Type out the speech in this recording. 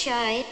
shy.